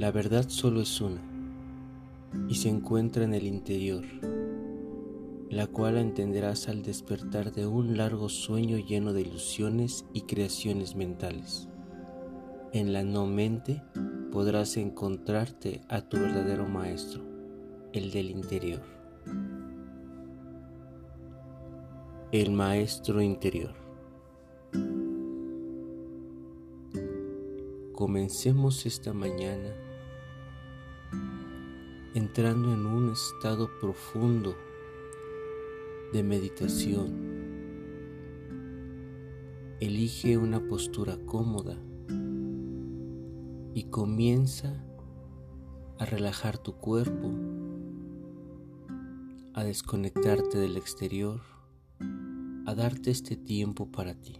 La verdad solo es una y se encuentra en el interior, la cual entenderás al despertar de un largo sueño lleno de ilusiones y creaciones mentales. En la no mente podrás encontrarte a tu verdadero maestro, el del interior. El maestro interior. Comencemos esta mañana entrando en un estado profundo de meditación. Elige una postura cómoda y comienza a relajar tu cuerpo, a desconectarte del exterior, a darte este tiempo para ti.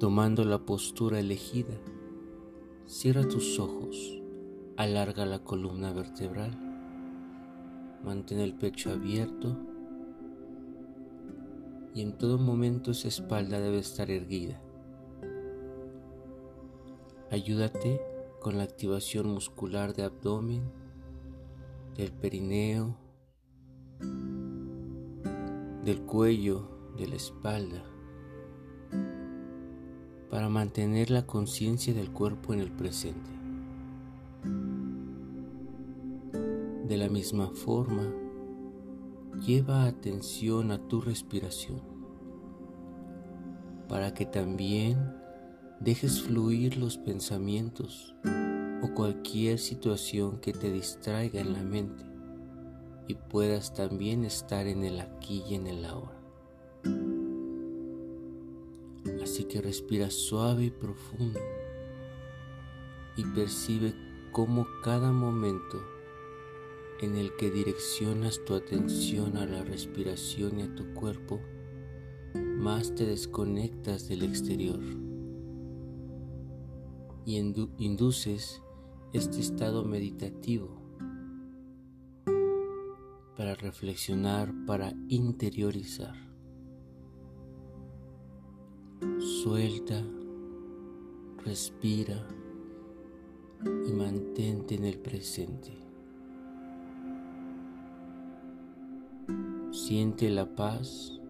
Tomando la postura elegida, cierra tus ojos, alarga la columna vertebral, mantén el pecho abierto y en todo momento esa espalda debe estar erguida. Ayúdate con la activación muscular de abdomen, del perineo, del cuello, de la espalda para mantener la conciencia del cuerpo en el presente. De la misma forma, lleva atención a tu respiración para que también dejes fluir los pensamientos o cualquier situación que te distraiga en la mente y puedas también estar en el aquí y en el ahora. Así que respira suave y profundo y percibe cómo cada momento en el que direccionas tu atención a la respiración y a tu cuerpo, más te desconectas del exterior y induces este estado meditativo para reflexionar, para interiorizar. Suelta, respira y mantente en el presente. Siente la paz,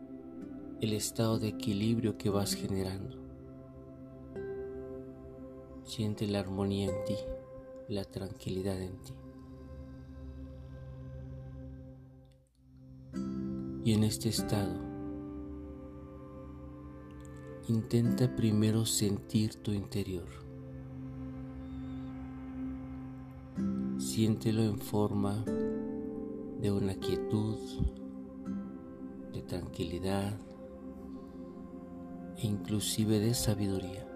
el estado de equilibrio que vas generando. Siente la armonía en ti, la tranquilidad en ti. Y en este estado, intenta primero sentir tu interior. Siéntelo en forma de una quietud, de tranquilidad e inclusive de sabiduría.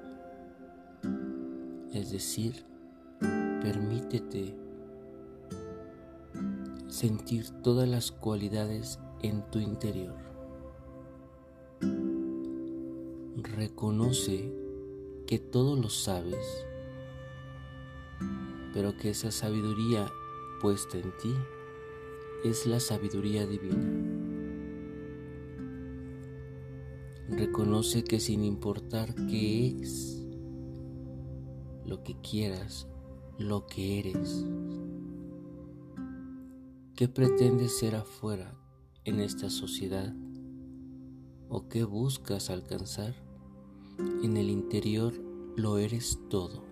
Es decir, permítete sentir todas las cualidades en tu interior. Reconoce que todo lo sabes, pero que esa sabiduría puesta en ti es la sabiduría divina. Reconoce que sin importar qué es, lo que quieras, lo que eres, qué pretendes ser afuera en esta sociedad o qué buscas alcanzar, en el interior lo eres todo.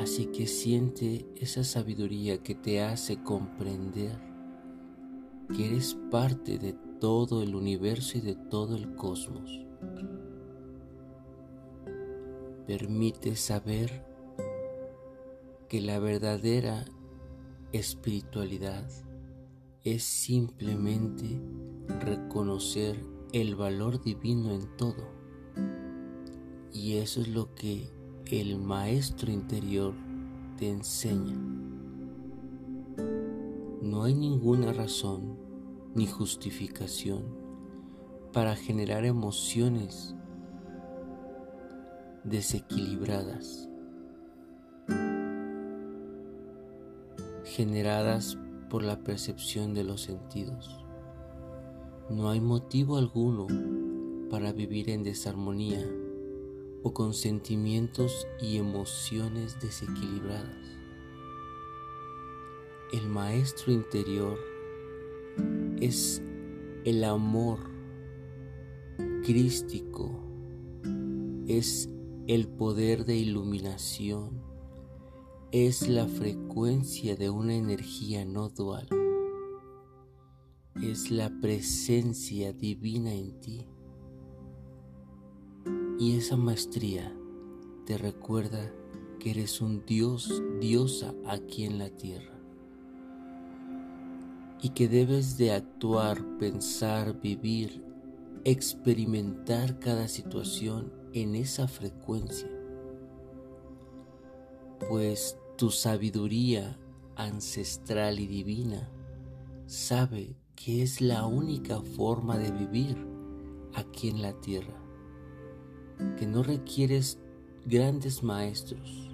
Así que siente esa sabiduría que te hace comprender que eres parte de todo el universo y de todo el cosmos. Permite saber que la verdadera espiritualidad es simplemente reconocer el valor divino en todo. Y eso es lo que el maestro interior te enseña. No hay ninguna razón ni justificación para generar emociones desequilibradas, generadas por la percepción de los sentidos. No hay motivo alguno para vivir en desarmonía o con sentimientos y emociones desequilibradas. El maestro interior es el amor crístico, es el poder de iluminación, es la frecuencia de una energía no dual, es la presencia divina en ti. Y esa maestría te recuerda que eres un Dios, diosa aquí en la tierra. Y que debes de actuar, pensar, vivir, experimentar cada situación en esa frecuencia, pues tu sabiduría ancestral y divina sabe que es la única forma de vivir aquí en la tierra, que no requieres grandes maestros,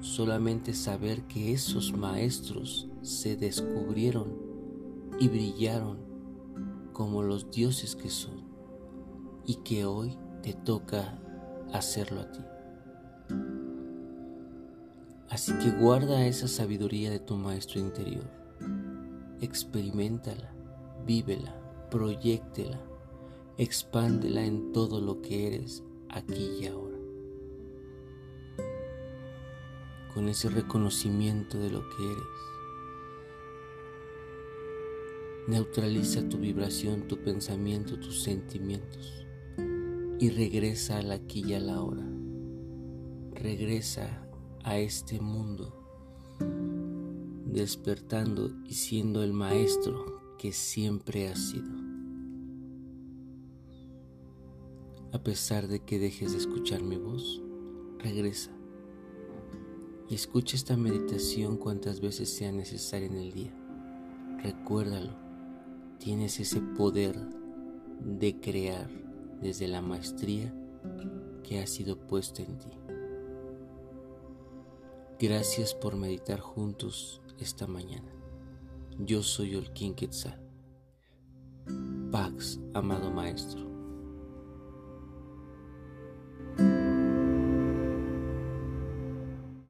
solamente saber que esos maestros se descubrieron y brillaron como los dioses que son y que hoy te toca hacerlo a ti. Así que guarda esa sabiduría de tu maestro interior, experimentala, vívela, proyectela, expándela en todo lo que eres aquí y ahora. Con ese reconocimiento de lo que eres, Neutraliza tu vibración, tu pensamiento, tus sentimientos y regresa al aquí y a la hora. Regresa a este mundo despertando y siendo el maestro que siempre has sido. A pesar de que dejes de escuchar mi voz, regresa y escucha esta meditación cuantas veces sea necesaria en el día. Recuérdalo tienes ese poder de crear desde la maestría que ha sido puesta en ti. Gracias por meditar juntos esta mañana. Yo soy Olkin Quetzal. Pax, amado Maestro.